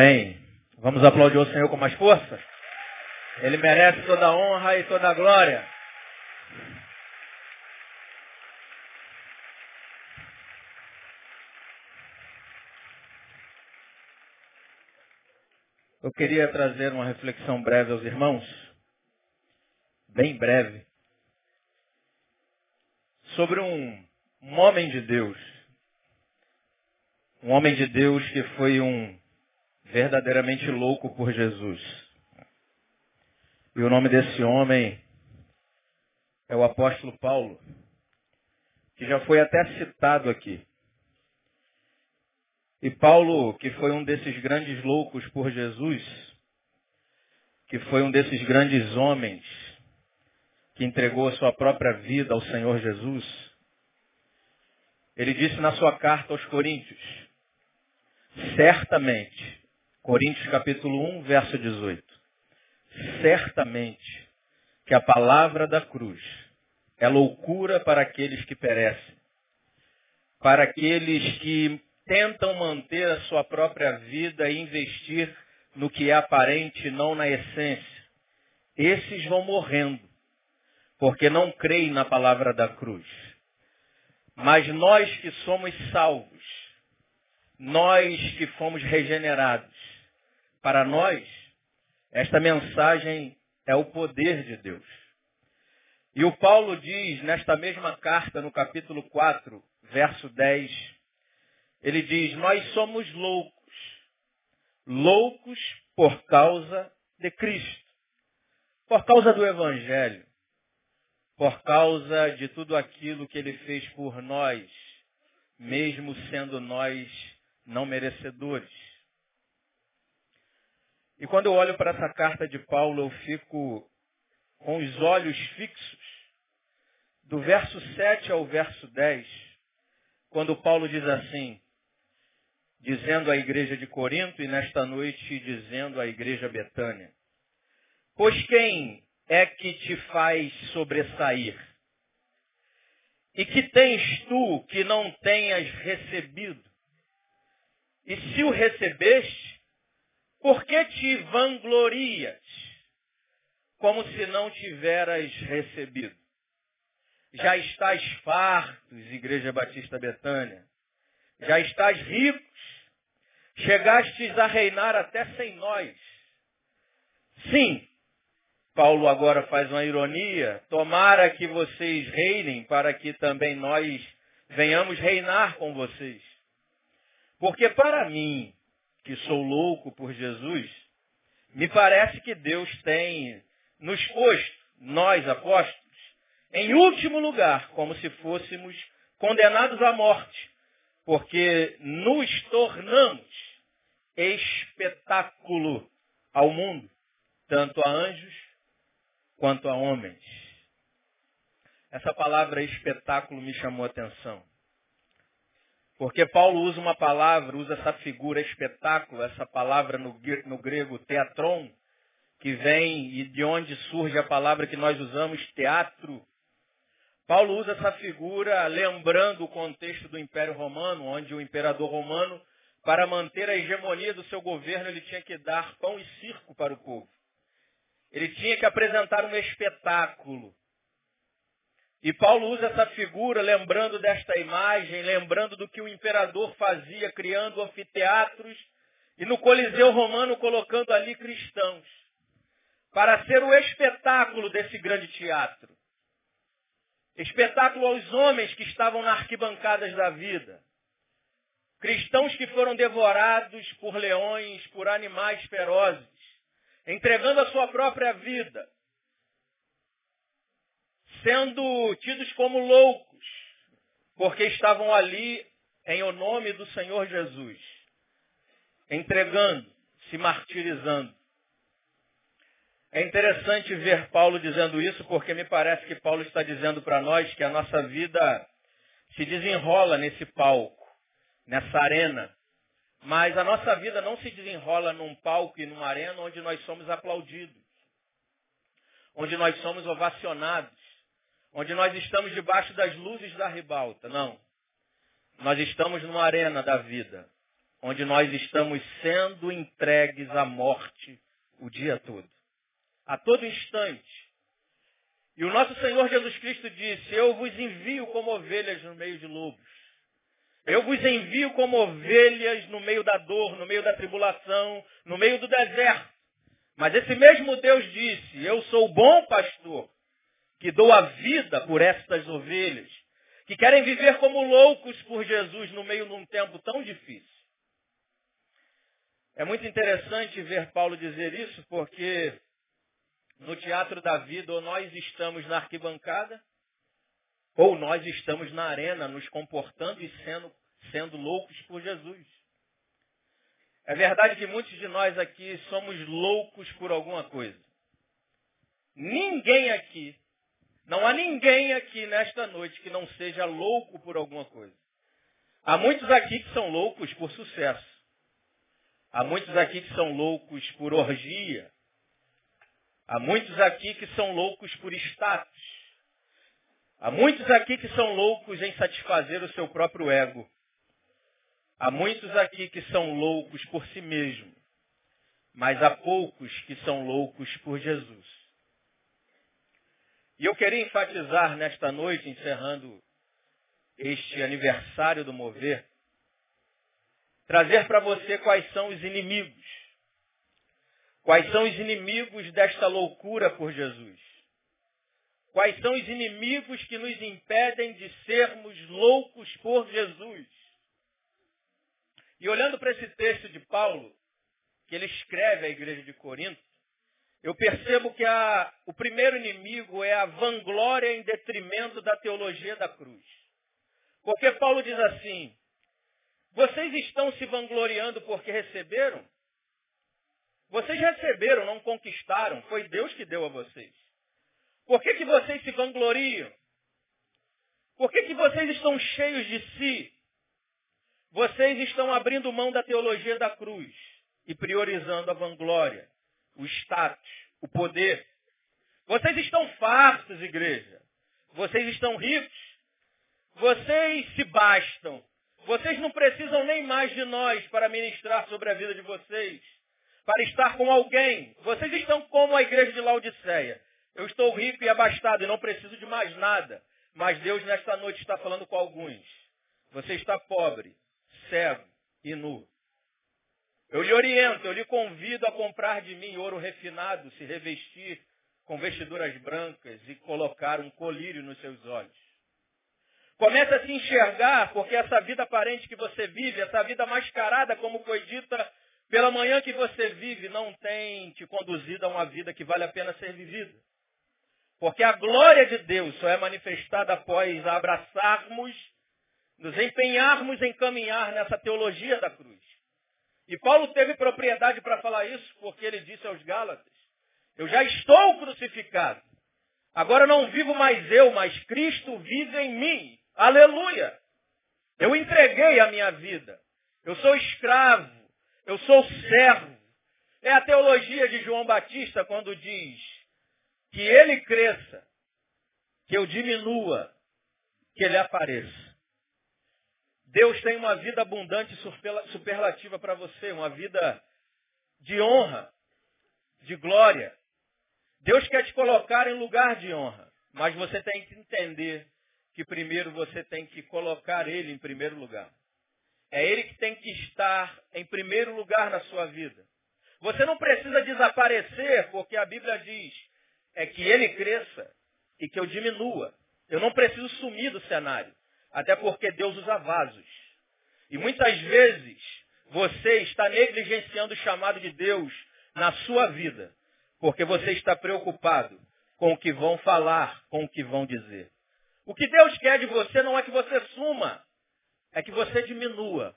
Amém. Vamos aplaudir o Senhor com mais força? Ele merece toda a honra e toda a glória. Eu queria trazer uma reflexão breve aos irmãos, bem breve, sobre um, um homem de Deus. Um homem de Deus que foi um verdadeiramente louco por Jesus. E o nome desse homem é o apóstolo Paulo, que já foi até citado aqui. E Paulo, que foi um desses grandes loucos por Jesus, que foi um desses grandes homens que entregou a sua própria vida ao Senhor Jesus, ele disse na sua carta aos Coríntios, certamente, Coríntios capítulo 1, verso 18, certamente que a palavra da cruz é loucura para aqueles que perecem, para aqueles que tentam manter a sua própria vida e investir no que é aparente, não na essência. Esses vão morrendo, porque não creem na palavra da cruz. Mas nós que somos salvos, nós que fomos regenerados, para nós, esta mensagem é o poder de Deus. E o Paulo diz nesta mesma carta, no capítulo 4, verso 10, ele diz, nós somos loucos. Loucos por causa de Cristo. Por causa do Evangelho. Por causa de tudo aquilo que ele fez por nós, mesmo sendo nós não merecedores. E quando eu olho para essa carta de Paulo, eu fico com os olhos fixos do verso 7 ao verso 10, quando Paulo diz assim: dizendo à igreja de Corinto e nesta noite dizendo à igreja Betânia. Pois quem é que te faz sobressair? E que tens tu que não tenhas recebido? E se o recebeste, por que te vanglorias, como se não tiveras recebido? Já estás fartos, Igreja Batista Betânia. Já estás ricos Chegastes a reinar até sem nós. Sim, Paulo agora faz uma ironia. Tomara que vocês reinem para que também nós venhamos reinar com vocês. Porque para mim, que sou louco por Jesus, me parece que Deus tem nos posto, nós apóstolos, em último lugar, como se fôssemos condenados à morte, porque nos tornamos espetáculo ao mundo, tanto a anjos quanto a homens. Essa palavra espetáculo me chamou a atenção. Porque Paulo usa uma palavra, usa essa figura espetáculo, essa palavra no, no grego teatron, que vem e de onde surge a palavra que nós usamos, teatro. Paulo usa essa figura lembrando o contexto do Império Romano, onde o imperador romano para manter a hegemonia do seu governo, ele tinha que dar pão e circo para o povo. Ele tinha que apresentar um espetáculo. E Paulo usa essa figura lembrando desta imagem, lembrando do que o imperador fazia, criando anfiteatros e no Coliseu Romano colocando ali cristãos, para ser o espetáculo desse grande teatro. Espetáculo aos homens que estavam nas arquibancadas da vida. Cristãos que foram devorados por leões, por animais ferozes, entregando a sua própria vida, sendo tidos como loucos, porque estavam ali em o nome do Senhor Jesus, entregando, se martirizando. É interessante ver Paulo dizendo isso, porque me parece que Paulo está dizendo para nós que a nossa vida se desenrola nesse palco, nessa arena. Mas a nossa vida não se desenrola num palco e numa arena onde nós somos aplaudidos, onde nós somos ovacionados, onde nós estamos debaixo das luzes da ribalta. Não. Nós estamos numa arena da vida, onde nós estamos sendo entregues à morte o dia todo. A todo instante. E o nosso Senhor Jesus Cristo disse, eu vos envio como ovelhas no meio de lobos. Eu vos envio como ovelhas no meio da dor, no meio da tribulação, no meio do deserto. Mas esse mesmo Deus disse, eu sou o bom pastor, que dou a vida por estas ovelhas, que querem viver como loucos por Jesus no meio de um tempo tão difícil. É muito interessante ver Paulo dizer isso, porque no teatro da vida, ou nós estamos na arquibancada, ou nós estamos na arena nos comportando e sendo, sendo loucos por Jesus. É verdade que muitos de nós aqui somos loucos por alguma coisa. Ninguém aqui, não há ninguém aqui nesta noite que não seja louco por alguma coisa. Há muitos aqui que são loucos por sucesso. Há muitos aqui que são loucos por orgia. Há muitos aqui que são loucos por status. Há muitos aqui que são loucos em satisfazer o seu próprio ego. Há muitos aqui que são loucos por si mesmo. Mas há poucos que são loucos por Jesus. E eu queria enfatizar nesta noite, encerrando este aniversário do Mover, trazer para você quais são os inimigos. Quais são os inimigos desta loucura por Jesus. Quais são os inimigos que nos impedem de sermos loucos por Jesus? E olhando para esse texto de Paulo, que ele escreve à igreja de Corinto, eu percebo que a, o primeiro inimigo é a vanglória em detrimento da teologia da cruz. Porque Paulo diz assim, vocês estão se vangloriando porque receberam? Vocês receberam, não conquistaram, foi Deus que deu a vocês. Por que, que vocês se vangloriam? Por que, que vocês estão cheios de si? Vocês estão abrindo mão da teologia da cruz e priorizando a vanglória, o status, o poder. Vocês estão fartos, igreja. Vocês estão ricos. Vocês se bastam. Vocês não precisam nem mais de nós para ministrar sobre a vida de vocês, para estar com alguém. Vocês estão como a igreja de Laodiceia. Eu estou rico e abastado e não preciso de mais nada. Mas Deus nesta noite está falando com alguns. Você está pobre, cego e nu. Eu lhe oriento, eu lhe convido a comprar de mim ouro refinado, se revestir com vestiduras brancas e colocar um colírio nos seus olhos. Comece a se enxergar, porque essa vida aparente que você vive, essa vida mascarada, como foi dita pela manhã que você vive, não tem te conduzido a uma vida que vale a pena ser vivida. Porque a glória de Deus só é manifestada após abraçarmos, nos empenharmos em caminhar nessa teologia da cruz. E Paulo teve propriedade para falar isso, porque ele disse aos Gálatas, eu já estou crucificado. Agora não vivo mais eu, mas Cristo vive em mim. Aleluia! Eu entreguei a minha vida. Eu sou escravo. Eu sou servo. É a teologia de João Batista quando diz, que ele cresça, que eu diminua, que ele apareça. Deus tem uma vida abundante superlativa para você, uma vida de honra, de glória. Deus quer te colocar em lugar de honra, mas você tem que entender que primeiro você tem que colocar Ele em primeiro lugar. É Ele que tem que estar em primeiro lugar na sua vida. Você não precisa desaparecer, porque a Bíblia diz é que ele cresça e que eu diminua. Eu não preciso sumir do cenário. Até porque Deus usa vasos. E muitas vezes você está negligenciando o chamado de Deus na sua vida. Porque você está preocupado com o que vão falar, com o que vão dizer. O que Deus quer de você não é que você suma, é que você diminua.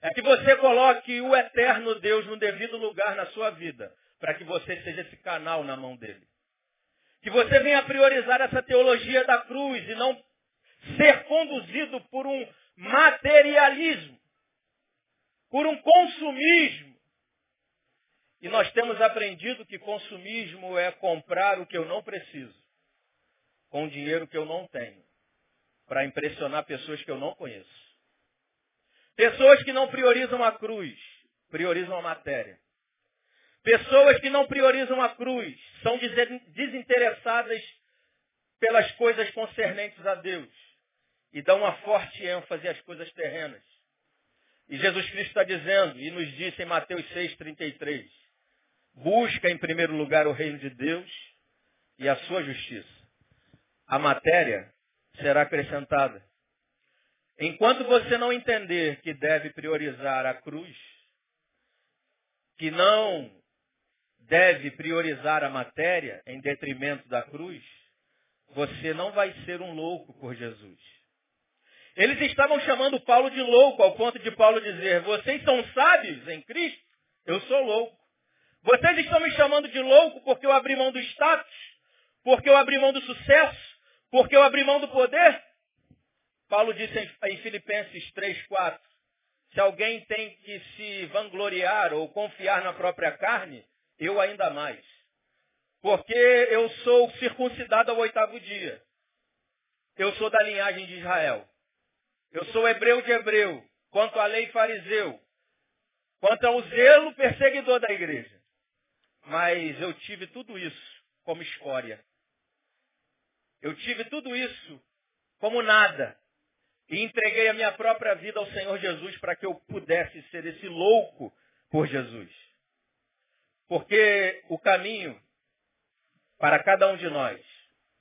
É que você coloque o eterno Deus no devido lugar na sua vida. para que você seja esse canal na mão dele. Que você venha priorizar essa teologia da cruz e não ser conduzido por um materialismo, por um consumismo. E nós temos aprendido que consumismo é comprar o que eu não preciso, com dinheiro que eu não tenho, para impressionar pessoas que eu não conheço. Pessoas que não priorizam a cruz, priorizam a matéria. Pessoas que não priorizam a cruz, são desinteressadas pelas coisas concernentes a Deus e dão uma forte ênfase às coisas terrenas. E Jesus Cristo está dizendo, e nos disse em Mateus 6,33, busca em primeiro lugar o reino de Deus e a sua justiça. A matéria será acrescentada. Enquanto você não entender que deve priorizar a cruz, que não deve priorizar a matéria em detrimento da cruz, você não vai ser um louco por Jesus. Eles estavam chamando Paulo de louco, ao ponto de Paulo dizer, vocês são sábios em Cristo? Eu sou louco. Vocês estão me chamando de louco porque eu abri mão do status? Porque eu abri mão do sucesso? Porque eu abri mão do poder? Paulo disse em Filipenses 3, 4, se alguém tem que se vangloriar ou confiar na própria carne, eu ainda mais. Porque eu sou circuncidado ao oitavo dia. Eu sou da linhagem de Israel. Eu sou hebreu de hebreu. Quanto à lei fariseu. Quanto ao zelo perseguidor da igreja. Mas eu tive tudo isso como escória. Eu tive tudo isso como nada e entreguei a minha própria vida ao Senhor Jesus para que eu pudesse ser esse louco por Jesus. Porque o caminho para cada um de nós,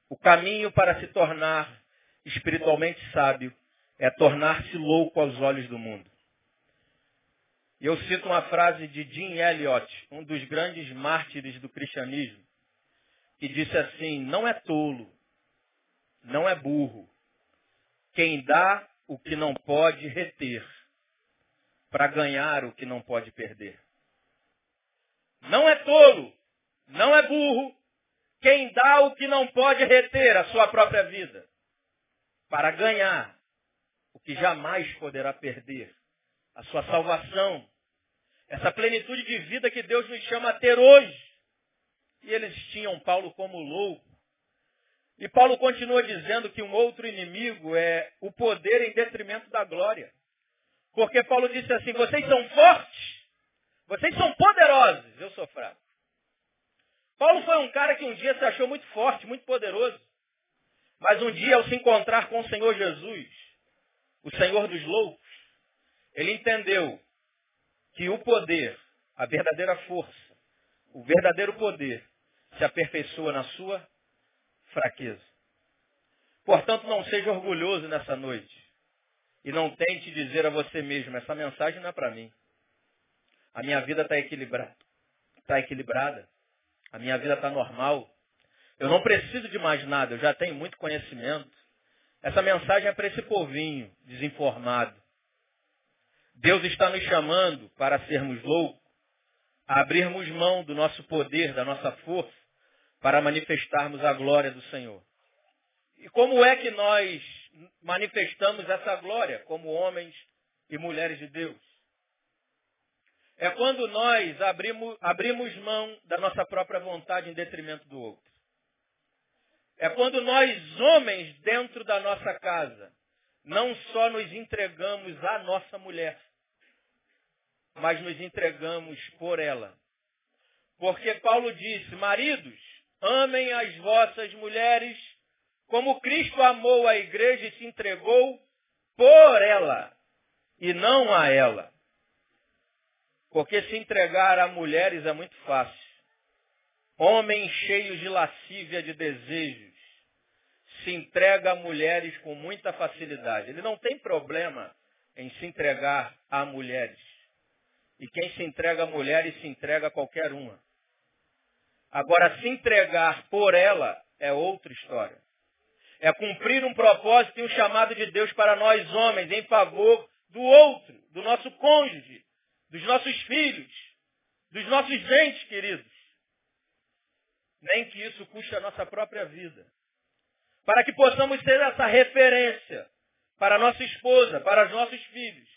o caminho para se tornar espiritualmente sábio, é tornar-se louco aos olhos do mundo. E eu cito uma frase de Jim Elliot, um dos grandes mártires do cristianismo, que disse assim, não é tolo, não é burro, quem dá o que não pode reter, para ganhar o que não pode perder. Não é tolo, não é burro, quem dá o que não pode reter, a sua própria vida, para ganhar o que jamais poderá perder, a sua salvação, essa plenitude de vida que Deus nos chama a ter hoje. E eles tinham Paulo como louco, e Paulo continua dizendo que um outro inimigo é o poder em detrimento da glória. Porque Paulo disse assim, vocês são fortes, vocês são poderosos, eu sou fraco. Paulo foi um cara que um dia se achou muito forte, muito poderoso. Mas um dia, ao se encontrar com o Senhor Jesus, o Senhor dos loucos, ele entendeu que o poder, a verdadeira força, o verdadeiro poder, se aperfeiçoa na sua fraqueza. Portanto, não seja orgulhoso nessa noite. E não tente dizer a você mesmo, essa mensagem não é para mim. A minha vida está equilibrada. Está equilibrada. A minha vida está normal. Eu não preciso de mais nada, eu já tenho muito conhecimento. Essa mensagem é para esse povinho desinformado. Deus está nos chamando para sermos loucos, a abrirmos mão do nosso poder, da nossa força, para manifestarmos a glória do Senhor. E como é que nós manifestamos essa glória como homens e mulheres de Deus? É quando nós abrimos, abrimos mão da nossa própria vontade em detrimento do outro. É quando nós, homens, dentro da nossa casa, não só nos entregamos à nossa mulher, mas nos entregamos por ela. Porque Paulo disse, maridos, Amem as vossas mulheres como Cristo amou a igreja e se entregou por ela e não a ela. Porque se entregar a mulheres é muito fácil. Homens cheios de lascívia de desejos se entrega a mulheres com muita facilidade. Ele não tem problema em se entregar a mulheres. E quem se entrega a mulheres se entrega a qualquer uma. Agora, se entregar por ela é outra história. É cumprir um propósito e um chamado de Deus para nós homens em favor do outro, do nosso cônjuge, dos nossos filhos, dos nossos entes queridos. Nem que isso custe a nossa própria vida. Para que possamos ter essa referência para nossa esposa, para os nossos filhos.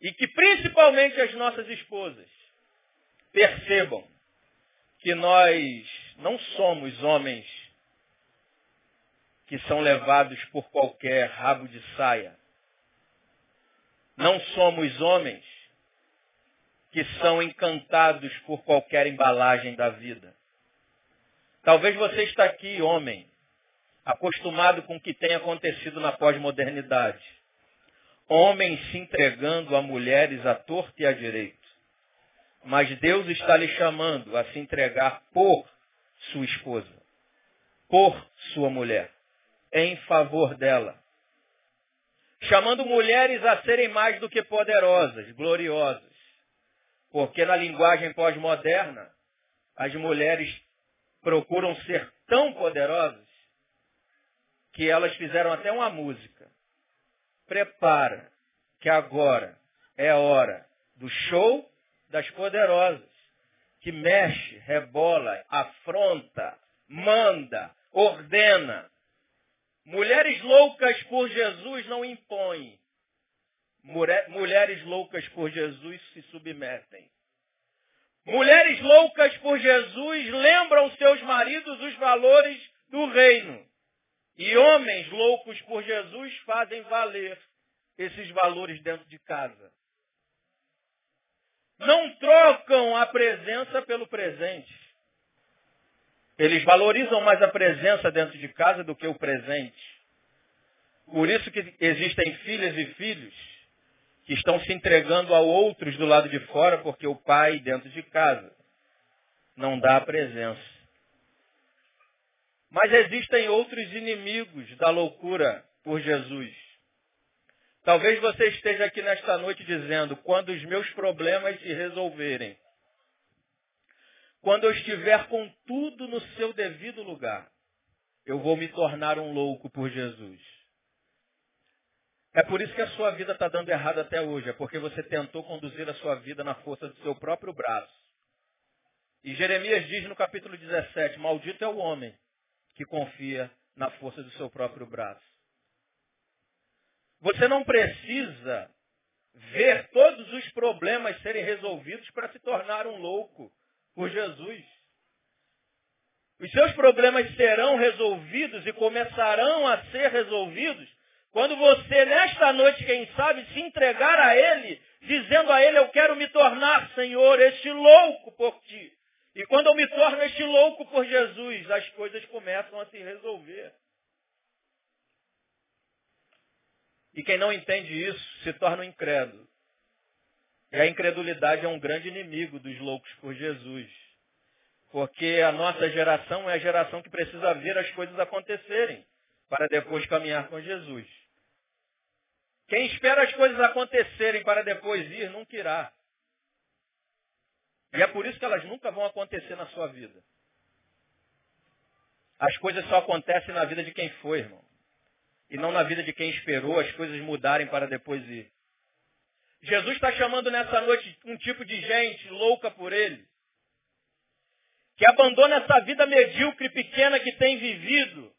E que principalmente as nossas esposas percebam que nós não somos homens que são levados por qualquer rabo de saia. Não somos homens que são encantados por qualquer embalagem da vida. Talvez você está aqui, homem, acostumado com o que tem acontecido na pós-modernidade. Homens se entregando a mulheres à torta e à direita. Mas Deus está lhe chamando a se entregar por sua esposa, por sua mulher, em favor dela. Chamando mulheres a serem mais do que poderosas, gloriosas. Porque na linguagem pós-moderna, as mulheres procuram ser tão poderosas que elas fizeram até uma música. Prepara, que agora é hora do show das poderosas, que mexe, rebola, afronta, manda, ordena. Mulheres loucas por Jesus não impõem. Mulheres loucas por Jesus se submetem. Mulheres loucas por Jesus lembram seus maridos os valores do reino. E homens loucos por Jesus fazem valer esses valores dentro de casa. Não trocam a presença pelo presente. Eles valorizam mais a presença dentro de casa do que o presente. Por isso que existem filhas e filhos que estão se entregando a outros do lado de fora porque o pai dentro de casa não dá a presença. Mas existem outros inimigos da loucura por Jesus. Talvez você esteja aqui nesta noite dizendo, quando os meus problemas se resolverem, quando eu estiver com tudo no seu devido lugar, eu vou me tornar um louco por Jesus. É por isso que a sua vida está dando errado até hoje, é porque você tentou conduzir a sua vida na força do seu próprio braço. E Jeremias diz no capítulo 17, maldito é o homem que confia na força do seu próprio braço. Você não precisa ver todos os problemas serem resolvidos para se tornar um louco por Jesus. Os seus problemas serão resolvidos e começarão a ser resolvidos quando você, nesta noite, quem sabe, se entregar a Ele, dizendo a Ele, eu quero me tornar, Senhor, este louco por Ti. E quando eu me torno este louco por Jesus, as coisas começam a se resolver. E quem não entende isso se torna um incrédulo. E a incredulidade é um grande inimigo dos loucos por Jesus. Porque a nossa geração é a geração que precisa ver as coisas acontecerem para depois caminhar com Jesus. Quem espera as coisas acontecerem para depois ir, nunca irá. E é por isso que elas nunca vão acontecer na sua vida. As coisas só acontecem na vida de quem foi, irmão. E não na vida de quem esperou as coisas mudarem para depois ir. Jesus está chamando nessa noite um tipo de gente louca por ele. Que abandona essa vida medíocre pequena que tem vivido.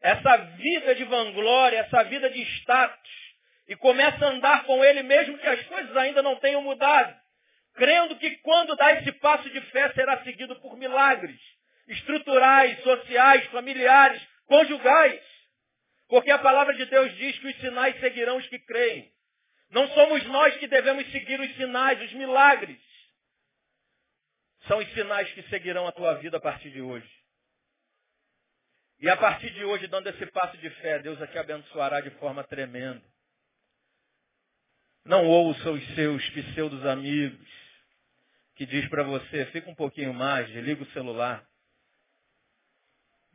Essa vida de vanglória, essa vida de status. E começa a andar com ele mesmo que as coisas ainda não tenham mudado crendo que quando dá esse passo de fé será seguido por milagres estruturais, sociais, familiares, conjugais. Porque a palavra de Deus diz que os sinais seguirão os que creem. Não somos nós que devemos seguir os sinais, os milagres. São os sinais que seguirão a tua vida a partir de hoje. E a partir de hoje, dando esse passo de fé, Deus aqui abençoará de forma tremenda. Não ouça os seus pseudos amigos que diz para você, fica um pouquinho mais, desliga o celular,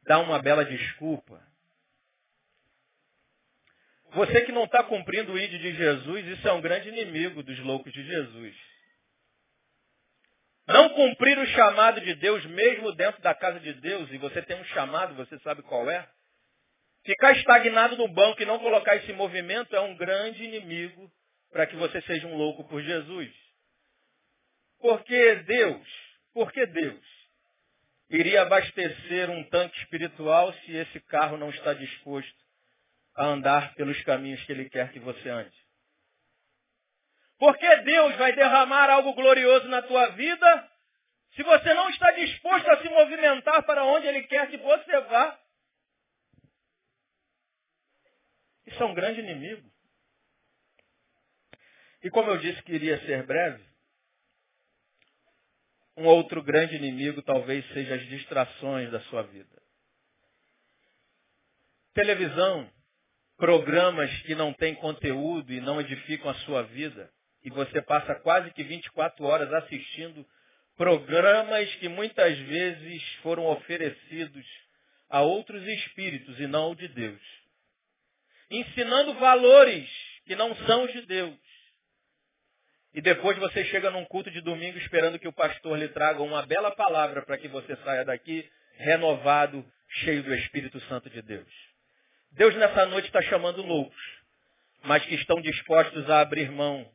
dá uma bela desculpa. Você que não está cumprindo o ídolo de Jesus, isso é um grande inimigo dos loucos de Jesus. Não cumprir o chamado de Deus, mesmo dentro da casa de Deus, e você tem um chamado, você sabe qual é? Ficar estagnado no banco e não colocar esse movimento é um grande inimigo para que você seja um louco por Jesus. Porque Deus, porque Deus iria abastecer um tanque espiritual se esse carro não está disposto a andar pelos caminhos que ele quer que você ande? Porque Deus vai derramar algo glorioso na tua vida se você não está disposto a se movimentar para onde Ele quer que você vá. Isso é um grande inimigo. E como eu disse que iria ser breve, um outro grande inimigo talvez seja as distrações da sua vida. Televisão, programas que não têm conteúdo e não edificam a sua vida, e você passa quase que 24 horas assistindo programas que muitas vezes foram oferecidos a outros espíritos e não o de Deus. Ensinando valores que não são os de Deus. E depois você chega num culto de domingo esperando que o pastor lhe traga uma bela palavra para que você saia daqui renovado, cheio do Espírito Santo de Deus. Deus nessa noite está chamando loucos, mas que estão dispostos a abrir mão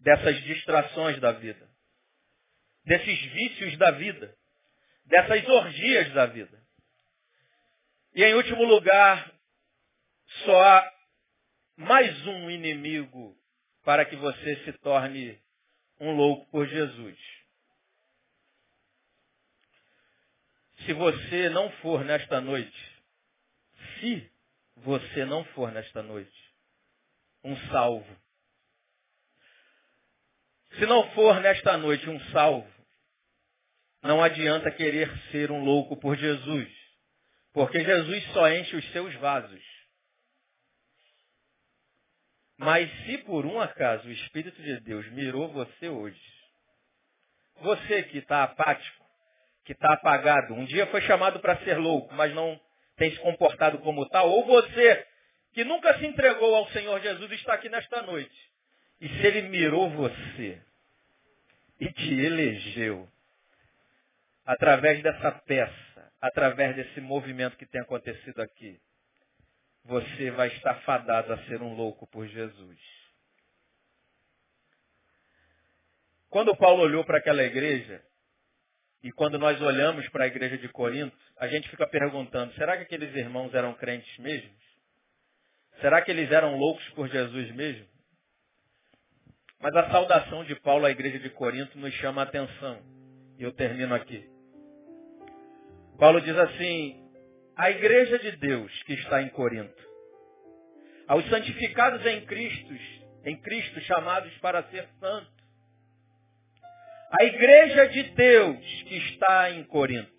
dessas distrações da vida, desses vícios da vida, dessas orgias da vida. E em último lugar, só há mais um inimigo para que você se torne um louco por Jesus. Se você não for nesta noite, se você não for nesta noite um salvo, se não for nesta noite um salvo, não adianta querer ser um louco por Jesus, porque Jesus só enche os seus vasos. Mas se por um acaso o Espírito de Deus mirou você hoje, você que está apático, que está apagado, um dia foi chamado para ser louco, mas não tem se comportado como tal, ou você que nunca se entregou ao Senhor Jesus está aqui nesta noite e se ele mirou você e te elegeu através dessa peça, através desse movimento que tem acontecido aqui, você vai estar fadado a ser um louco por Jesus. Quando Paulo olhou para aquela igreja, e quando nós olhamos para a igreja de Corinto, a gente fica perguntando, será que aqueles irmãos eram crentes mesmos? Será que eles eram loucos por Jesus mesmo? Mas a saudação de Paulo à igreja de Corinto nos chama a atenção. E eu termino aqui. Paulo diz assim, a igreja de Deus que está em Corinto, aos santificados em Cristo, em Cristo chamados para ser santos, a igreja de Deus que está em Corinto.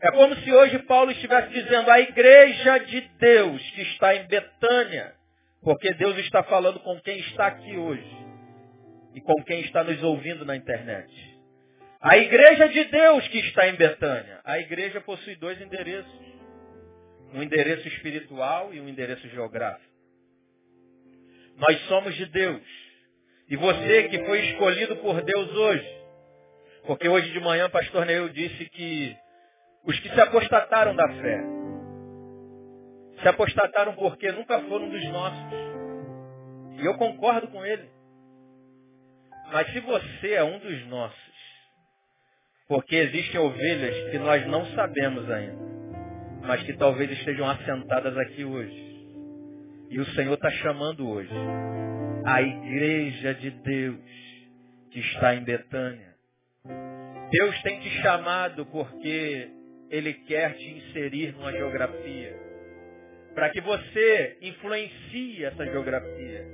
É como se hoje Paulo estivesse dizendo a igreja de Deus que está em Betânia, porque Deus está falando com quem está aqui hoje e com quem está nos ouvindo na internet. A igreja de Deus que está em Betânia. A igreja possui dois endereços. Um endereço espiritual e um endereço geográfico. Nós somos de Deus. E você que foi escolhido por Deus hoje. Porque hoje de manhã pastor Neil disse que os que se apostataram da fé, se apostataram porque nunca foram dos nossos. E eu concordo com ele. Mas se você é um dos nossos, porque existem ovelhas que nós não sabemos ainda, mas que talvez estejam assentadas aqui hoje. E o Senhor está chamando hoje a igreja de Deus que está em Betânia. Deus tem te chamado porque Ele quer te inserir numa geografia. Para que você influencie essa geografia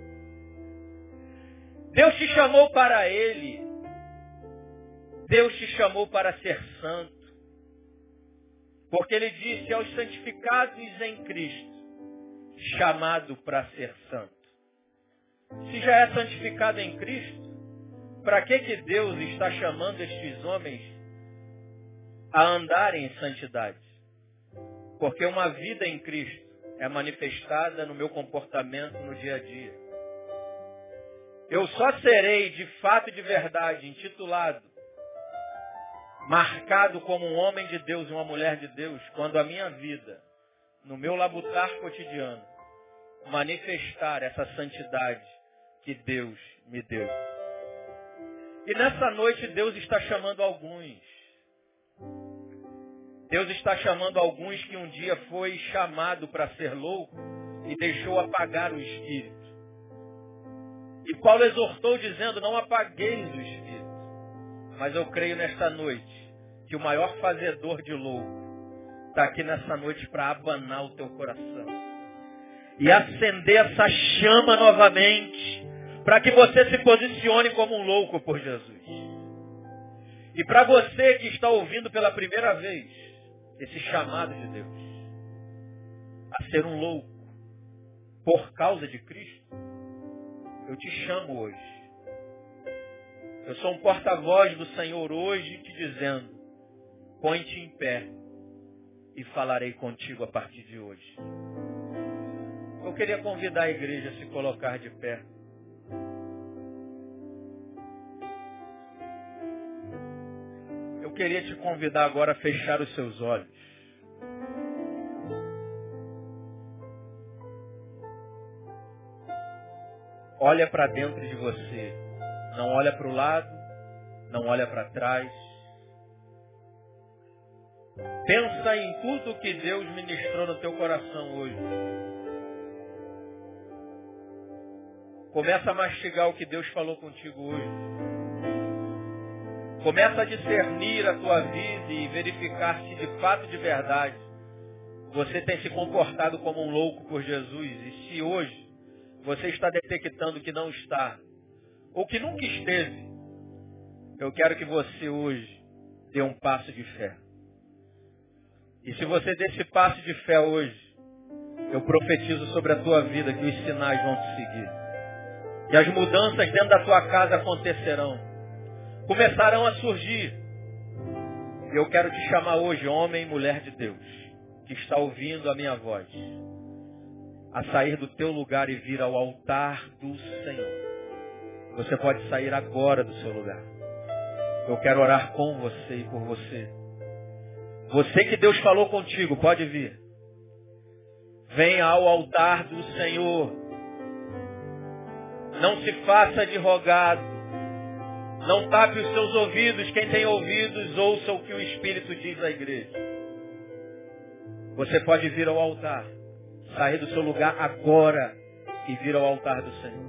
Deus te chamou para Ele. Deus te chamou para ser santo. Porque Ele disse aos santificados em Cristo, chamado para ser santo. Se já é santificado em Cristo, para que, que Deus está chamando estes homens a andarem em santidade? Porque uma vida em Cristo é manifestada no meu comportamento no dia a dia. Eu só serei de fato e de verdade intitulado, marcado como um homem de Deus e uma mulher de Deus, quando a minha vida, no meu labutar cotidiano, manifestar essa santidade que Deus me deu. E nessa noite Deus está chamando alguns Deus está chamando alguns que um dia foi chamado para ser louco e deixou apagar o espírito. E Paulo exortou dizendo, não apagueis o espírito. Mas eu creio nesta noite que o maior fazedor de louco está aqui nessa noite para abanar o teu coração. E acender essa chama novamente, para que você se posicione como um louco por Jesus. E para você que está ouvindo pela primeira vez esse chamado de Deus, a ser um louco por causa de Cristo, eu te chamo hoje. Eu sou um porta-voz do Senhor hoje te dizendo, põe-te em pé e falarei contigo a partir de hoje. Eu queria convidar a igreja a se colocar de pé. Eu queria te convidar agora a fechar os seus olhos. Olha para dentro de você. Não olha para o lado, não olha para trás. Pensa em tudo que Deus ministrou no teu coração hoje. Começa a mastigar o que Deus falou contigo hoje. Começa a discernir a tua vida e verificar se de fato de verdade você tem se comportado como um louco por Jesus. E se hoje você está detectando que não está, ou que nunca esteve, eu quero que você hoje dê um passo de fé. E se você der esse passo de fé hoje, eu profetizo sobre a tua vida que os sinais vão te seguir. Que as mudanças dentro da tua casa acontecerão. Começarão a surgir. Eu quero te chamar hoje, homem e mulher de Deus, que está ouvindo a minha voz a sair do teu lugar e vir ao altar do Senhor. Você pode sair agora do seu lugar. Eu quero orar com você e por você. Você que Deus falou contigo, pode vir. Venha ao altar do Senhor. Não se faça de rogado. Não tape os seus ouvidos. Quem tem ouvidos, ouça o que o Espírito diz à igreja. Você pode vir ao altar sair do seu lugar agora e vir ao altar do Senhor.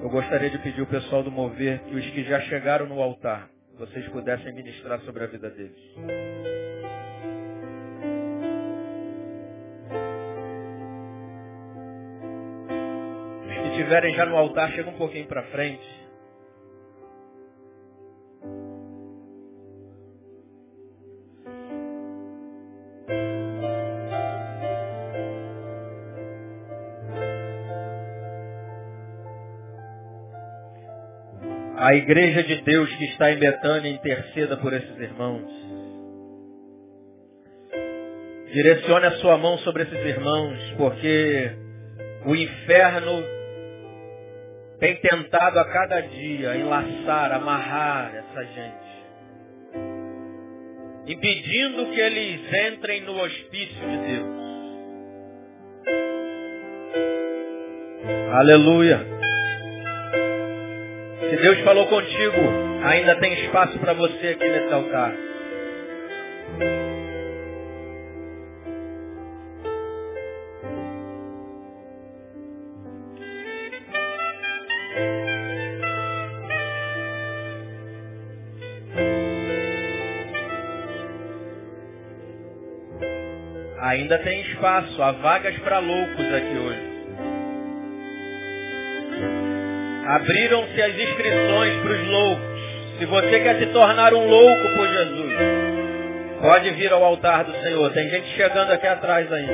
Eu gostaria de pedir ao pessoal do Mover que os que já chegaram no altar, vocês pudessem ministrar sobre a vida deles. Os que estiverem já no altar, chega um pouquinho para frente. A igreja de Deus que está em Betânia interceda por esses irmãos. Direcione a sua mão sobre esses irmãos, porque o inferno tem tentado a cada dia enlaçar, amarrar essa gente. Impedindo que eles entrem no hospício de Deus. Aleluia. Se Deus falou contigo, ainda tem espaço para você aqui nesse altar. Ainda tem espaço, há vagas para loucos aqui hoje. Abriram-se as inscrições para os loucos. Se você quer se tornar um louco por Jesus, pode vir ao altar do Senhor. Tem gente chegando aqui atrás ainda.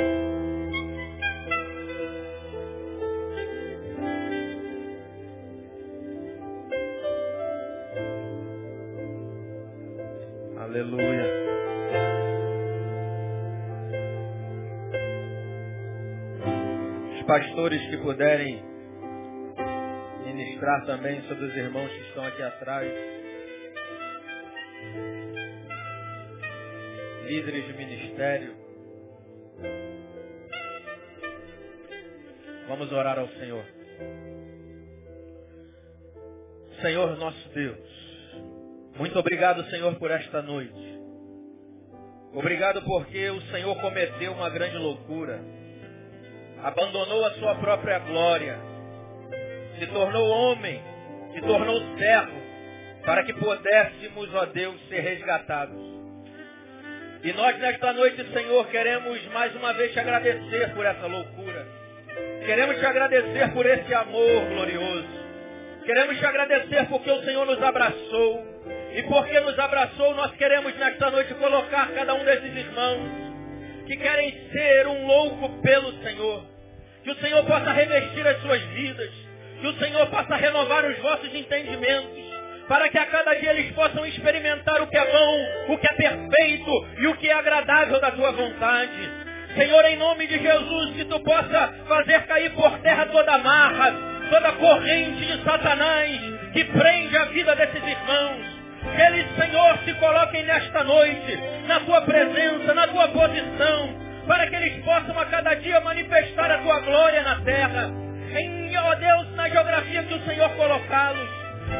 Aleluia. Os pastores que puderem ministrar também sobre os irmãos que estão aqui atrás. Líderes de ministério. Vamos orar ao Senhor. Senhor nosso Deus, muito obrigado, Senhor, por esta noite. Obrigado porque o Senhor cometeu uma grande loucura. Abandonou a sua própria glória. Se tornou homem. Se tornou servo. Para que pudéssemos, ó Deus, ser resgatados. E nós nesta noite, Senhor, queremos mais uma vez te agradecer por essa loucura. Queremos te agradecer por esse amor glorioso. Queremos te agradecer porque o Senhor nos abraçou. E porque nos abraçou, nós queremos nesta noite colocar cada um desses irmãos que querem ser um louco pelo Senhor. Que o Senhor possa revestir as suas vidas. Que o Senhor possa renovar os vossos entendimentos. Para que a cada dia eles possam experimentar o que é bom, o que é perfeito e o que é agradável da tua vontade. Senhor, em nome de Jesus, que tu possa fazer cair por terra toda amarra, toda corrente de Satanás que prende a vida desses irmãos. Que eles, Senhor, se coloquem nesta noite, na tua presença, na tua posição, para que eles possam a cada dia manifestar a tua glória na terra. Em, ó Deus, na geografia que o Senhor colocá-los.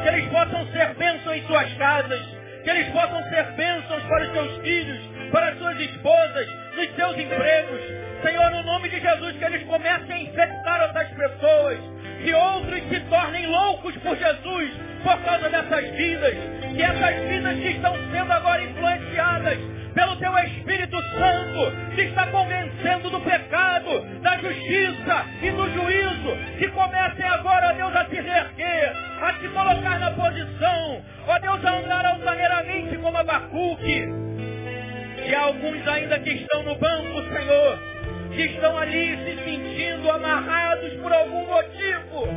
Que eles possam ser bênçãos em suas casas. Que eles possam ser bênçãos para os seus filhos, para as suas esposas, nos seus empregos. Senhor, no nome de Jesus, que eles comecem a infectar outras pessoas. Que outros se tornem loucos por Jesus por causa dessas vidas. Que essas vidas que estão sendo agora influenciadas pelo teu Espírito Santo, que está convencendo do pecado, da justiça e do juízo, que comecem agora, ó Deus, a se reerguer, a se colocar na posição, ó Deus, a andar altaneiramente como Abacuque. E há alguns ainda que estão no banco, Senhor, que estão ali se sentindo amarrados por algum motivo.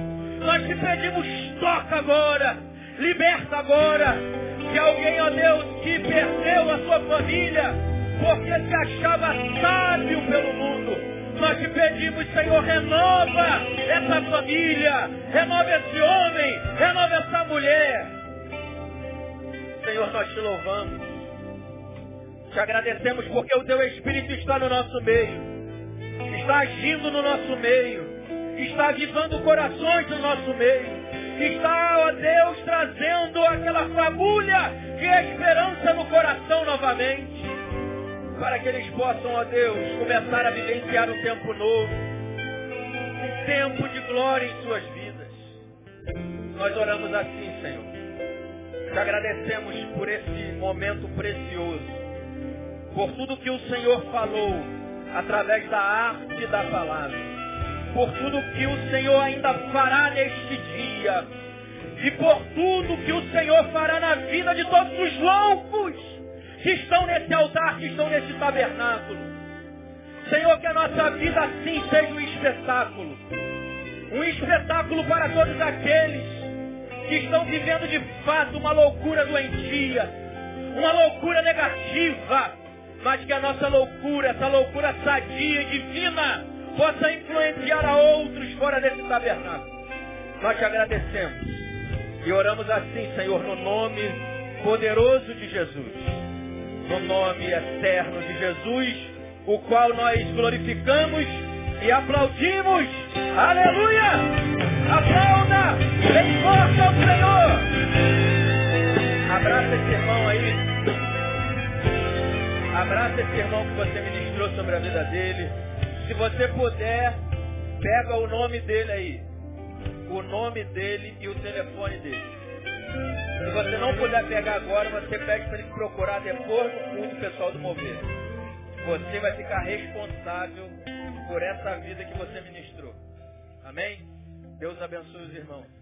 Nós te pedimos, toca agora, liberta agora. Que alguém, ó Deus, que perdeu a sua família, porque se achava sábio pelo mundo. Nós te pedimos, Senhor, renova essa família, renova esse homem, renova essa mulher. Senhor, nós te louvamos. Te agradecemos porque o teu Espírito está no nosso meio, está agindo no nosso meio, está avivando corações no nosso meio, está, ó Deus, trazendo aquela fagulha de esperança no coração novamente, para que eles possam, ó Deus, começar a vivenciar um tempo novo, um tempo de glória em suas vidas. Nós oramos assim, Senhor. Te agradecemos por esse momento precioso por tudo que o Senhor falou através da arte da palavra, por tudo que o Senhor ainda fará neste dia e por tudo que o Senhor fará na vida de todos os loucos que estão nesse altar, que estão nesse tabernáculo. Senhor, que a nossa vida assim seja um espetáculo. Um espetáculo para todos aqueles que estão vivendo de fato uma loucura doentia, uma loucura negativa, mas que a nossa loucura, essa loucura sadia e divina, possa influenciar a outros fora desse tabernáculo. Nós te agradecemos e oramos assim, Senhor, no nome poderoso de Jesus, no nome eterno de Jesus, o qual nós glorificamos e aplaudimos. Aleluia! Aplauda! Bem forte ao Senhor! Abraça esse irmão aí. Abraça esse irmão que você ministrou sobre a vida dele. Se você puder, pega o nome dele aí. O nome dele e o telefone dele. Se você não puder pegar agora, você pede para ele procurar depois do culto pessoal do mover. Você vai ficar responsável por essa vida que você ministrou. Amém? Deus abençoe os irmãos.